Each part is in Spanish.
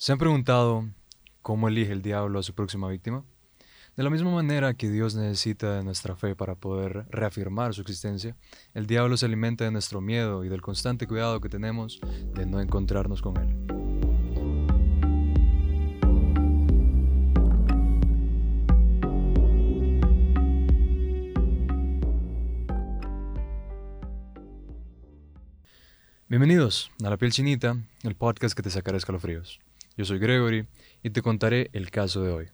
¿Se han preguntado cómo elige el diablo a su próxima víctima? De la misma manera que Dios necesita de nuestra fe para poder reafirmar su existencia, el diablo se alimenta de nuestro miedo y del constante cuidado que tenemos de no encontrarnos con él. Bienvenidos a La Piel Chinita, el podcast que te sacará escalofríos. Yo soy Gregory y te contaré el caso de hoy.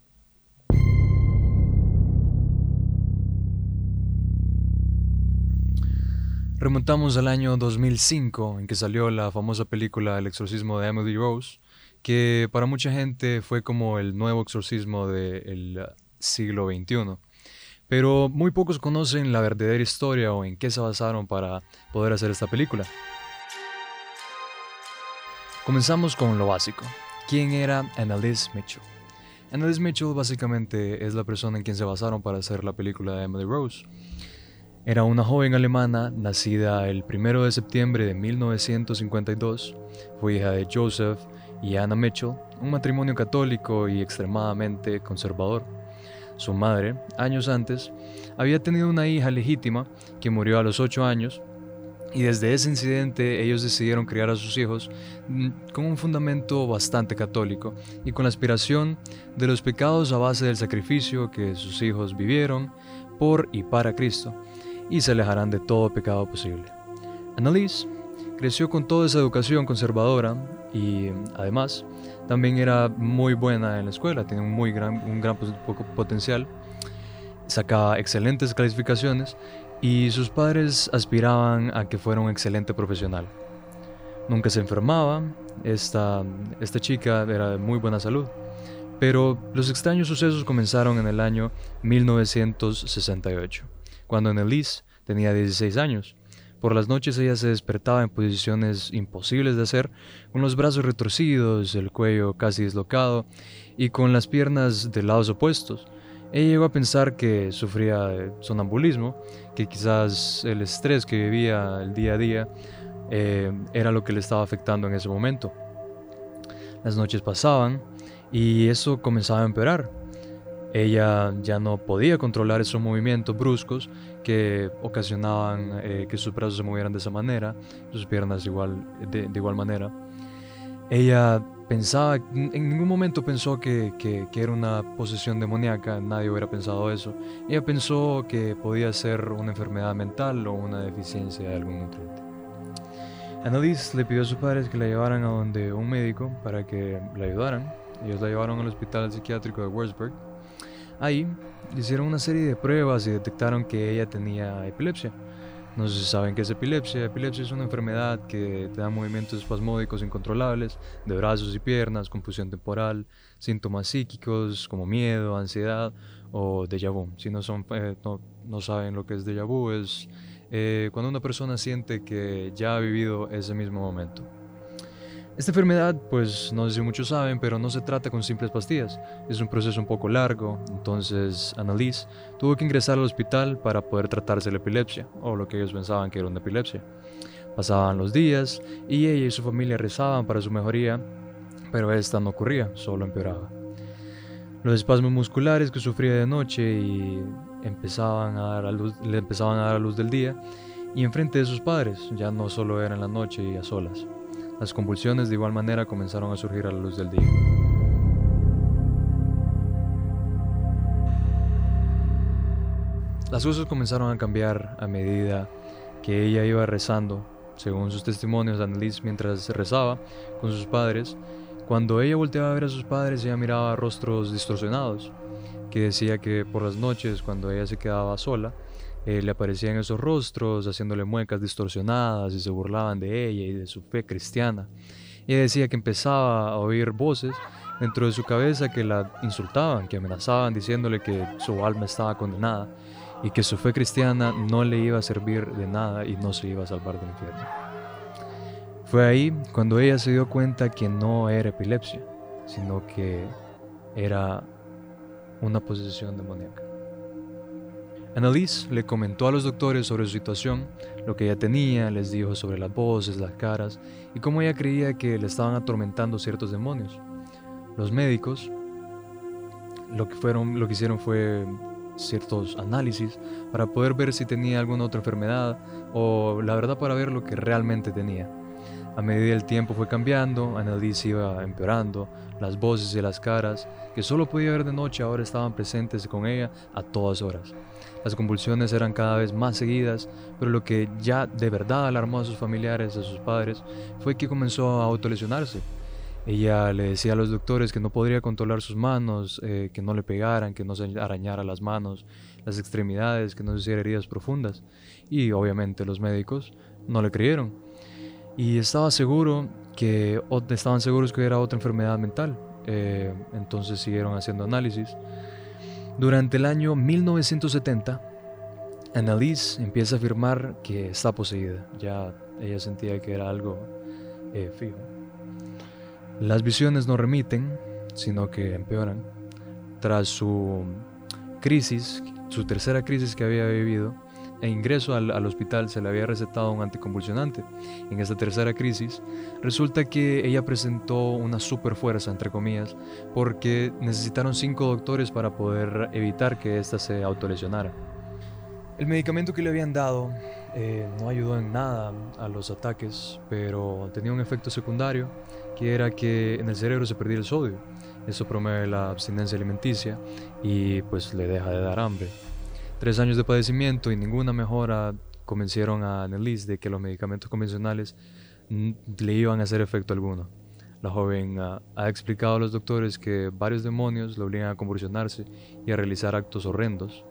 Remontamos al año 2005 en que salió la famosa película El exorcismo de Emily Rose, que para mucha gente fue como el nuevo exorcismo del siglo XXI. Pero muy pocos conocen la verdadera historia o en qué se basaron para poder hacer esta película. Comenzamos con lo básico. ¿Quién era Annalise Mitchell? Annalise Mitchell básicamente es la persona en quien se basaron para hacer la película de Emily Rose. Era una joven alemana nacida el 1 de septiembre de 1952. Fue hija de Joseph y Anna Mitchell, un matrimonio católico y extremadamente conservador. Su madre, años antes, había tenido una hija legítima que murió a los 8 años y desde ese incidente ellos decidieron criar a sus hijos mm, con un fundamento bastante católico y con la aspiración de los pecados a base del sacrificio que sus hijos vivieron por y para Cristo y se alejarán de todo pecado posible. Annalise creció con toda esa educación conservadora y además también era muy buena en la escuela, tenía un muy gran, un gran potencial, sacaba excelentes calificaciones y sus padres aspiraban a que fuera un excelente profesional. Nunca se enfermaba, esta, esta chica era de muy buena salud, pero los extraños sucesos comenzaron en el año 1968, cuando Annelise tenía 16 años. Por las noches ella se despertaba en posiciones imposibles de hacer, con los brazos retorcidos, el cuello casi dislocado y con las piernas de lados opuestos. Ella llegó a pensar que sufría de sonambulismo, que quizás el estrés que vivía el día a día eh, era lo que le estaba afectando en ese momento. Las noches pasaban y eso comenzaba a empeorar. Ella ya no podía controlar esos movimientos bruscos que ocasionaban eh, que sus brazos se movieran de esa manera, sus piernas igual, de igual manera. Ella pensaba, en ningún momento pensó que, era una posesión demoníaca, nadie hubiera pensado eso. Ella pensó que podía ser una enfermedad mental o una deficiencia de algún nutriente. Annalise le pidió a sus padres que la llevaran a donde un médico para que la ayudaran. Ellos la llevaron al hospital psiquiátrico de Wurzburg. Ahí hicieron una serie de pruebas y detectaron que ella tenía epilepsia. No sé si saben qué es epilepsia. Epilepsia es una enfermedad que te da movimientos espasmódicos incontrolables de brazos y piernas, confusión temporal, síntomas psíquicos como miedo, ansiedad o déjà vu. Si no, son, eh, no, saben lo que es déjà vu, es eh, cuando una persona siente que ya ha vivido ese mismo momento. Esta enfermedad, pues no sé si muchos saben, pero no se trata con simples pastillas. Es un proceso un poco largo, entonces Annalise tuvo que ingresar al hospital para poder tratarse la epilepsia, o lo que ellos pensaban que era una epilepsia. Pasaban los días y ella y su familia rezaban para su mejoría, pero esta no ocurría, solo empeoraba. Los espasmos musculares que sufría de noche y empezaban a dar a luz, le empezaban a dar a luz del día y enfrente de sus padres, ya no solo era en la noche y a solas. Las convulsiones de igual manera comenzaron a surgir a la luz del día. Las cosas comenzaron a cambiar a medida que ella iba rezando, según sus testimonios, Annalise mientras rezaba con sus padres. Cuando ella volteaba a ver a sus padres, ella miraba rostros distorsionados, que decía que por las noches, cuando ella se quedaba sola, eh, le aparecían esos rostros haciéndole muecas distorsionadas y se burlaban de ella y de su fe cristiana. Ella decía que empezaba a oír voces dentro de su cabeza que la insultaban, que amenazaban diciéndole que su alma estaba condenada y que su fe cristiana no le iba a servir de nada y no se iba a salvar del infierno. Fue ahí cuando ella se dio cuenta que no era epilepsia, sino que era una posesión demoníaca. Annalise le comentó a los doctores sobre su situación, lo que ella tenía, les dijo sobre las voces, las caras y cómo ella creía que le estaban atormentando ciertos demonios. Los médicos lo que, fueron, lo que hicieron fue ciertos análisis para poder ver si tenía alguna otra enfermedad o la verdad para ver lo que realmente tenía. A medida el tiempo fue cambiando, Annalise iba empeorando, las voces y las caras que solo podía ver de noche ahora estaban presentes con ella a todas horas. Las convulsiones eran cada vez más seguidas, pero lo que ya de verdad alarmó a sus familiares, a sus padres, fue que comenzó a autolesionarse. Ella le decía a los doctores que no podría controlar sus manos, eh, que no le pegaran, que no se arañara las manos, las extremidades, que no se hiciera heridas profundas. Y obviamente los médicos no le creyeron. Y estaba seguro que estaban seguros que era otra enfermedad mental. Eh, entonces siguieron haciendo análisis. Durante el año 1970, Annalise empieza a afirmar que está poseída. Ya ella sentía que era algo eh, fijo. Las visiones no remiten, sino que empeoran. Tras su crisis, su tercera crisis que había vivido, e ingreso al, hospital se le había recetado un anticonvulsionante. En esta tercera crisis, resulta que ella presentó una super fuerza, entre comillas, porque necesitaron cinco doctores para poder evitar que ésta se autolesionara. El medicamento que le habían dado eh, no ayudó en nada a los ataques, pero tenía un efecto secundario que era que en el cerebro se perdía el sodio. Eso promueve la abstinencia alimenticia y pues le deja de dar hambre. Tres años de padecimiento y ninguna mejora convencieron a Annelise de que los medicamentos convencionales le iban a hacer efecto alguno. La joven ha, ha explicado a los doctores que varios demonios le obligan a convulsionarse y a realizar actos horrendos.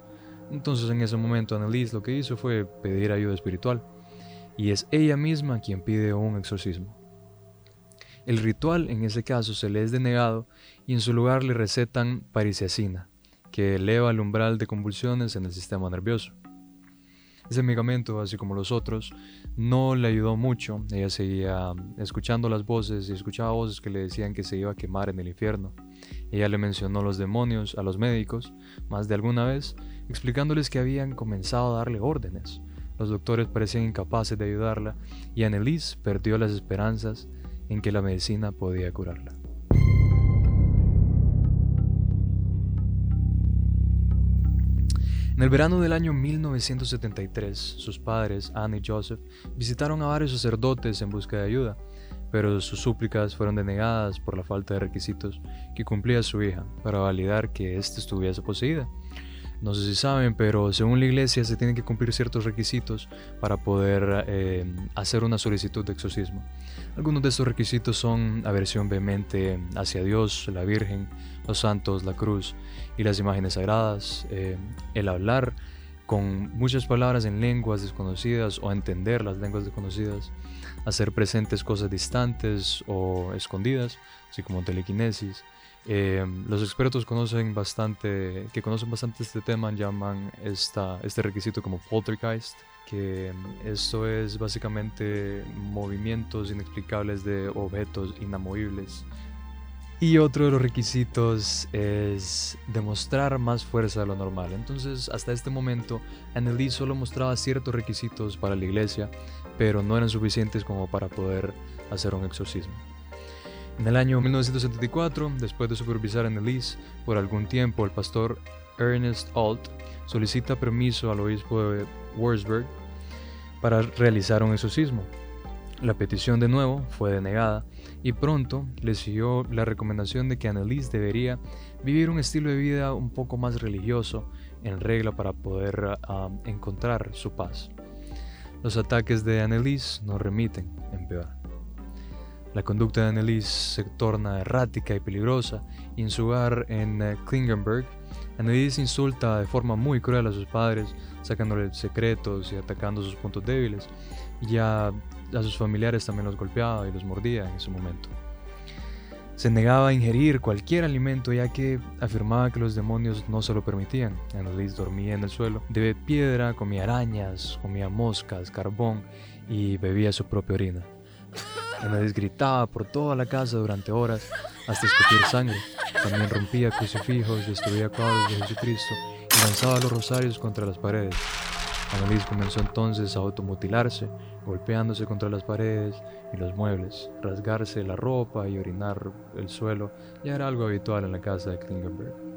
Entonces en ese momento Annelise lo que hizo fue pedir ayuda espiritual y es ella misma quien pide un exorcismo. El ritual en ese caso se le es denegado y en su lugar le recetan parisiacina, que eleva el umbral de convulsiones en el sistema nervioso. Ese medicamento, así como los otros, no le ayudó mucho. Ella seguía escuchando las voces y escuchaba voces que le decían que se iba a quemar en el infierno. Ella le mencionó los demonios a los médicos más de alguna vez, explicándoles que habían comenzado a darle órdenes. Los doctores parecían incapaces de ayudarla y Annelise perdió las esperanzas en que la medicina podía curarla. En el verano del año 1973, sus padres, Anne y Joseph, visitaron a varios sacerdotes en busca de ayuda, pero sus súplicas fueron denegadas por la falta de requisitos que cumplía su hija para validar que ésta estuviese poseída. No sé si saben, pero según la iglesia se tienen que cumplir ciertos requisitos para poder eh, hacer una solicitud de exorcismo. Algunos de estos requisitos son aversión vehemente hacia Dios, la Virgen, los santos, la cruz y las imágenes sagradas, eh, el hablar con muchas palabras en lenguas desconocidas o entender las lenguas desconocidas, hacer presentes cosas distantes o escondidas, así como telequinesis, eh, los expertos conocen bastante, que conocen bastante este tema llaman esta, este requisito como poltergeist, que mm, esto es básicamente movimientos inexplicables de objetos inamovibles. Y otro de los requisitos es demostrar más fuerza de lo normal. Entonces, hasta este momento, Annelies solo mostraba ciertos requisitos para la iglesia, pero no eran suficientes como para poder hacer un exorcismo. En el año 1974, después de supervisar a Annelies por algún tiempo, el pastor Ernest Alt solicita permiso al obispo de Wurzburg para realizar un exorcismo. La petición de nuevo fue denegada y pronto le siguió la recomendación de que Annelies debería vivir un estilo de vida un poco más religioso en regla para poder ah, encontrar su paz. Los ataques de Annelies no remiten, empeoran. La conducta de Annelies se torna errática y peligrosa, y en su hogar en eh, Klingenberg, Annelies insulta de forma muy cruel a sus padres, sacándole secretos y atacando sus puntos débiles, y ya a sus familiares también los golpeaba y los mordía en ese momento. Se negaba a ingerir cualquier alimento ya que afirmaba que los demonios no se lo permitían. Annelies dormía en el suelo de piedra, comía arañas, comía moscas, carbón y bebía su propia orina. Annalise gritaba por toda la casa durante horas hasta escupir sangre. También rompía crucifijos, destruía cuadros de Jesucristo y lanzaba los rosarios contra las paredes. Annelies comenzó entonces a automutilarse, golpeándose contra las paredes y los muebles, rasgarse la ropa y orinar el suelo ya era algo habitual en la casa de Klingenberg.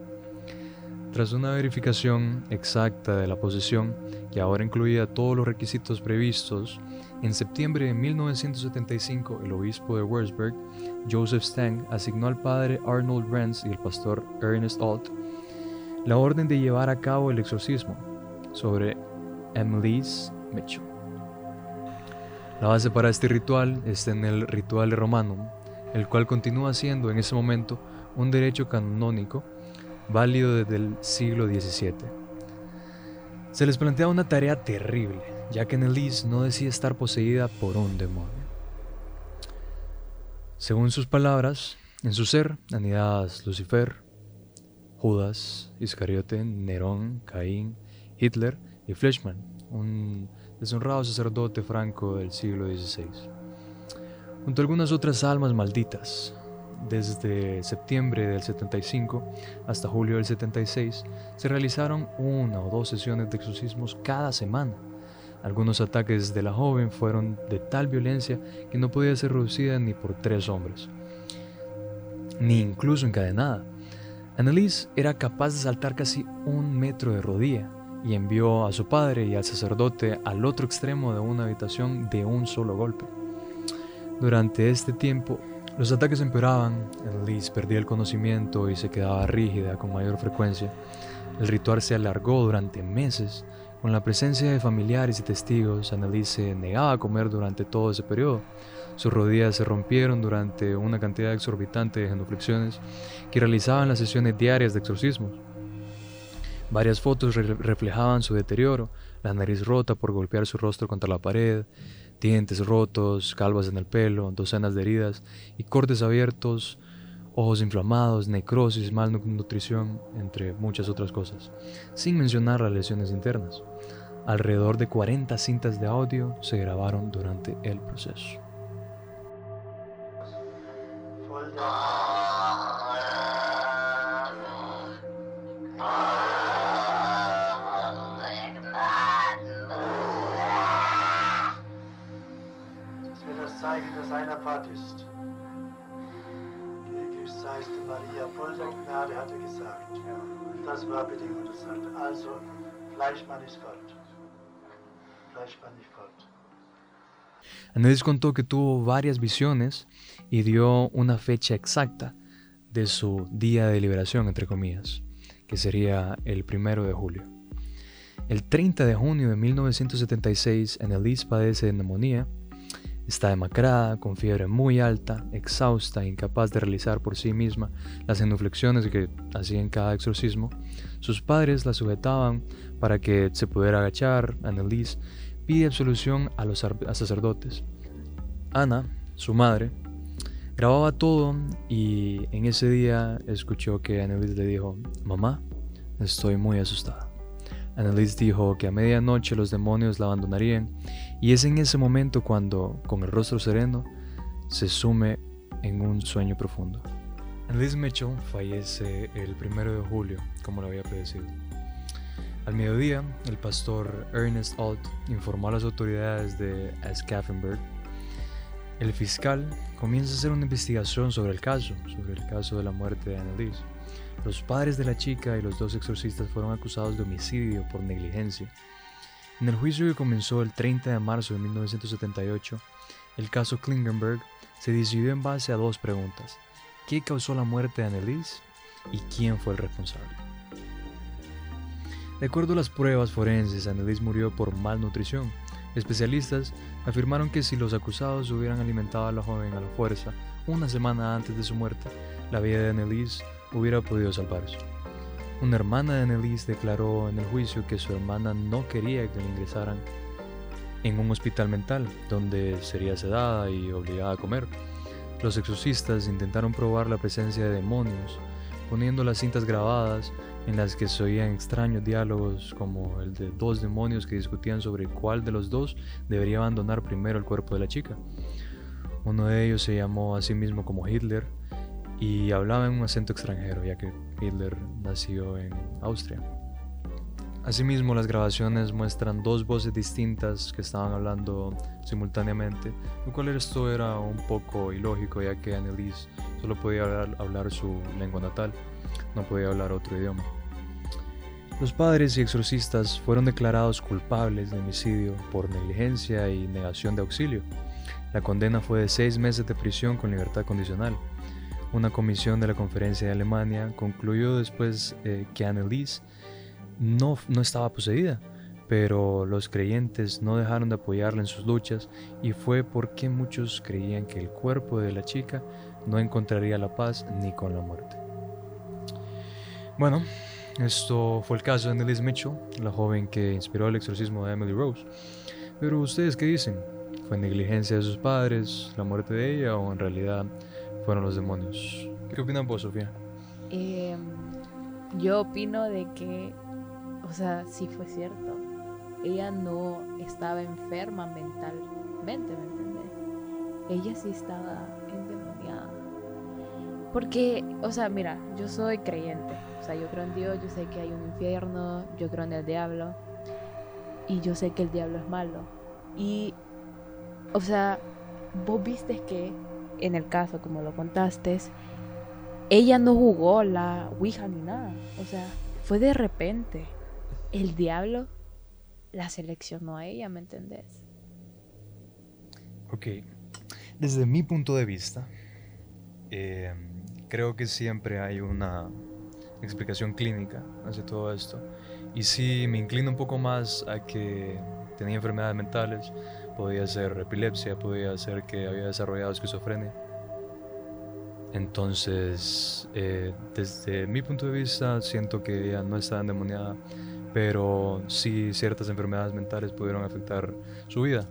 Tras una verificación exacta de la posesión, que ahora incluía todos los requisitos previstos, en septiembre de 1975 el obispo de Wurzburg, Joseph Stang, asignó al padre Arnold Renz y el pastor Ernest Alt la orden de llevar a cabo el exorcismo sobre Emily's Mitchell. La base para este ritual está en el ritual romano, el cual continúa siendo en ese momento un derecho canónico válido desde el siglo XVII. Se les plantea una tarea terrible, ya que Annelies no decía estar poseída por un demonio. Según sus palabras, en su ser anidadas Lucifer, Judas, Iscariote, Nerón, Caín, Hitler y Fleischmann, un deshonrado sacerdote franco del siglo XVI, junto a algunas otras almas malditas. Desde septiembre del 75 hasta julio del 76 se realizaron una o dos sesiones de exorcismos cada semana. Algunos ataques de la joven fueron de tal violencia que no podía ser reducida ni por tres hombres, ni incluso encadenada. Annalise era capaz de saltar casi un metro de rodilla y envió a su padre y al sacerdote al otro extremo de una habitación de un solo golpe. Durante este tiempo, los ataques empeoraban, Annalise perdía el conocimiento y se quedaba rígida con mayor frecuencia. El ritual se alargó durante meses. Con la presencia de familiares y testigos, Annalise se negaba a comer durante todo ese periodo. Sus rodillas se rompieron durante una cantidad exorbitante de genuflexiones que realizaban las sesiones diarias de exorcismo. Varias fotos reflejaban su deterioro, la nariz rota por golpear su rostro contra la pared, dientes rotos, calvas en el pelo, docenas de heridas y cortes abiertos, ojos inflamados, necrosis, malnutrición, entre muchas otras cosas, sin mencionar las lesiones internas. Alrededor de 40 cintas de audio se grabaron durante el proceso. Annelies contó que tuvo varias visiones y dio una fecha exacta de su día de liberación, entre comillas, que sería el primero de julio. El 30 de junio de 1976, Annelies padece de neumonía Está demacrada, con fiebre muy alta, exhausta, incapaz de realizar por sí misma las genuflexiones que hacía en cada exorcismo. Sus padres la sujetaban para que se pudiera agachar. Annelies pide absolución a los sacerdotes. Ana, su madre, grababa todo y en ese día escuchó que Annelies le dijo, mamá, estoy muy asustada. Annelies dijo que a medianoche los demonios la abandonarían y es en ese momento cuando, con el rostro sereno, se sume en un sueño profundo. Annelies Mitchell fallece el 1 de julio, como lo había predecido. Al mediodía, el pastor Ernest Alt informó a las autoridades de Skaffenberg. El fiscal comienza a hacer una investigación sobre el caso, sobre el caso de la muerte de Annelies. Los padres de la chica y los dos exorcistas fueron acusados de homicidio por negligencia. En el juicio que comenzó el 30 de marzo de 1978, el caso Klingenberg se decidió en base a dos preguntas. ¿Qué causó la muerte de Annelies y quién fue el responsable? De acuerdo a las pruebas forenses, Annelies murió por malnutrición. Especialistas afirmaron que si los acusados hubieran alimentado a la joven a la fuerza una semana antes de su muerte, la vida de Annelies hubiera podido salvarse. Una hermana de Annelies declaró en el juicio que su hermana no quería que la ingresaran en un hospital mental, donde sería sedada y obligada a comer. Los exorcistas intentaron probar la presencia de demonios, poniendo las cintas grabadas en las que se oían extraños diálogos como el de dos demonios que discutían sobre cuál de los dos debería abandonar primero el cuerpo de la chica. Uno de ellos se llamó a sí mismo como Hitler y hablaba en un acento extranjero, ya que Hitler nació en Austria. Asimismo, las grabaciones muestran dos voces distintas que estaban hablando simultáneamente, lo cual esto era un poco ilógico ya que Annelise solo podía hablar, su lengua natal, no podía hablar otro idioma. Los padres y exorcistas fueron declarados culpables de homicidio por negligencia y negación de auxilio. La condena fue de seis meses de prisión con libertad condicional. Una comisión de la Conferencia de Alemania concluyó después eh, que Annelies no, no estaba poseída, pero los creyentes no dejaron de apoyarla en sus luchas y fue porque muchos creían que el cuerpo de la chica no encontraría la paz ni con la muerte. Bueno, esto fue el caso de Annelies Mitchell, la joven que inspiró el exorcismo de Emily Rose. Pero ustedes qué dicen? ¿Fue negligencia de sus padres, la muerte de ella o en realidad fueron los demonios? ¿Qué opinan vos, Sofía? Em, yo opino de que o sea, sí fue cierto. Ella no estaba enferma mentalmente, ¿me entiendes? Ella sí estaba endemoniada. Porque, o sea, mira, yo soy creyente. O sea, yo creo en Dios, yo sé que hay un infierno, yo creo en el diablo. Y yo sé que el diablo es malo. Y, o sea, vos viste que en el caso, como lo contaste, ella no jugó la Ouija ni nada. O sea, fue de repente el diablo la seleccionó a ella, ¿me entendés? Ok, desde mi punto de vista, em, creo que siempre hay una explicación clínica hacia todo esto. Y sí, me inclino un poco más a que tenía enfermedades mentales, podía ser epilepsia, podía ser que había desarrollado esquizofrenia. Entonces, eh, desde mi punto de vista, siento que ella no estaba endemoniada pero sí ciertas enfermedades mentales pudieron afectar su vida.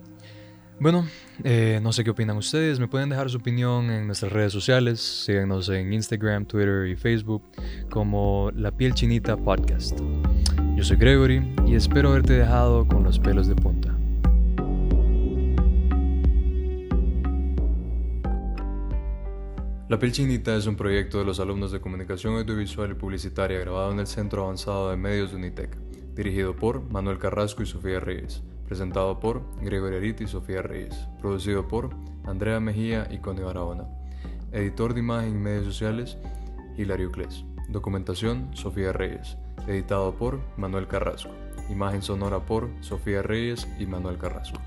Bueno, eh, no sé qué opinan ustedes, me pueden dejar su opinión en nuestras redes sociales, síganos en Instagram, Twitter y Facebook como La Piel Chinita Podcast. Yo soy Gregory y espero haberte dejado con los pelos de punta. La Piel Chinita es un proyecto de los alumnos de Comunicación Audiovisual y Publicitaria grabado en el Centro Avanzado de Medios de Unitec dirigido por Manuel Carrasco y Sofía Reyes, presentado por Gregorio Arit y Sofía Reyes, producido por Andrea Mejía y Connie Barahona, editor de imagen y medios sociales Hilario Cles, documentación Sofía Reyes, editado por Manuel Carrasco, imagen sonora por Sofía Reyes y Manuel Carrasco.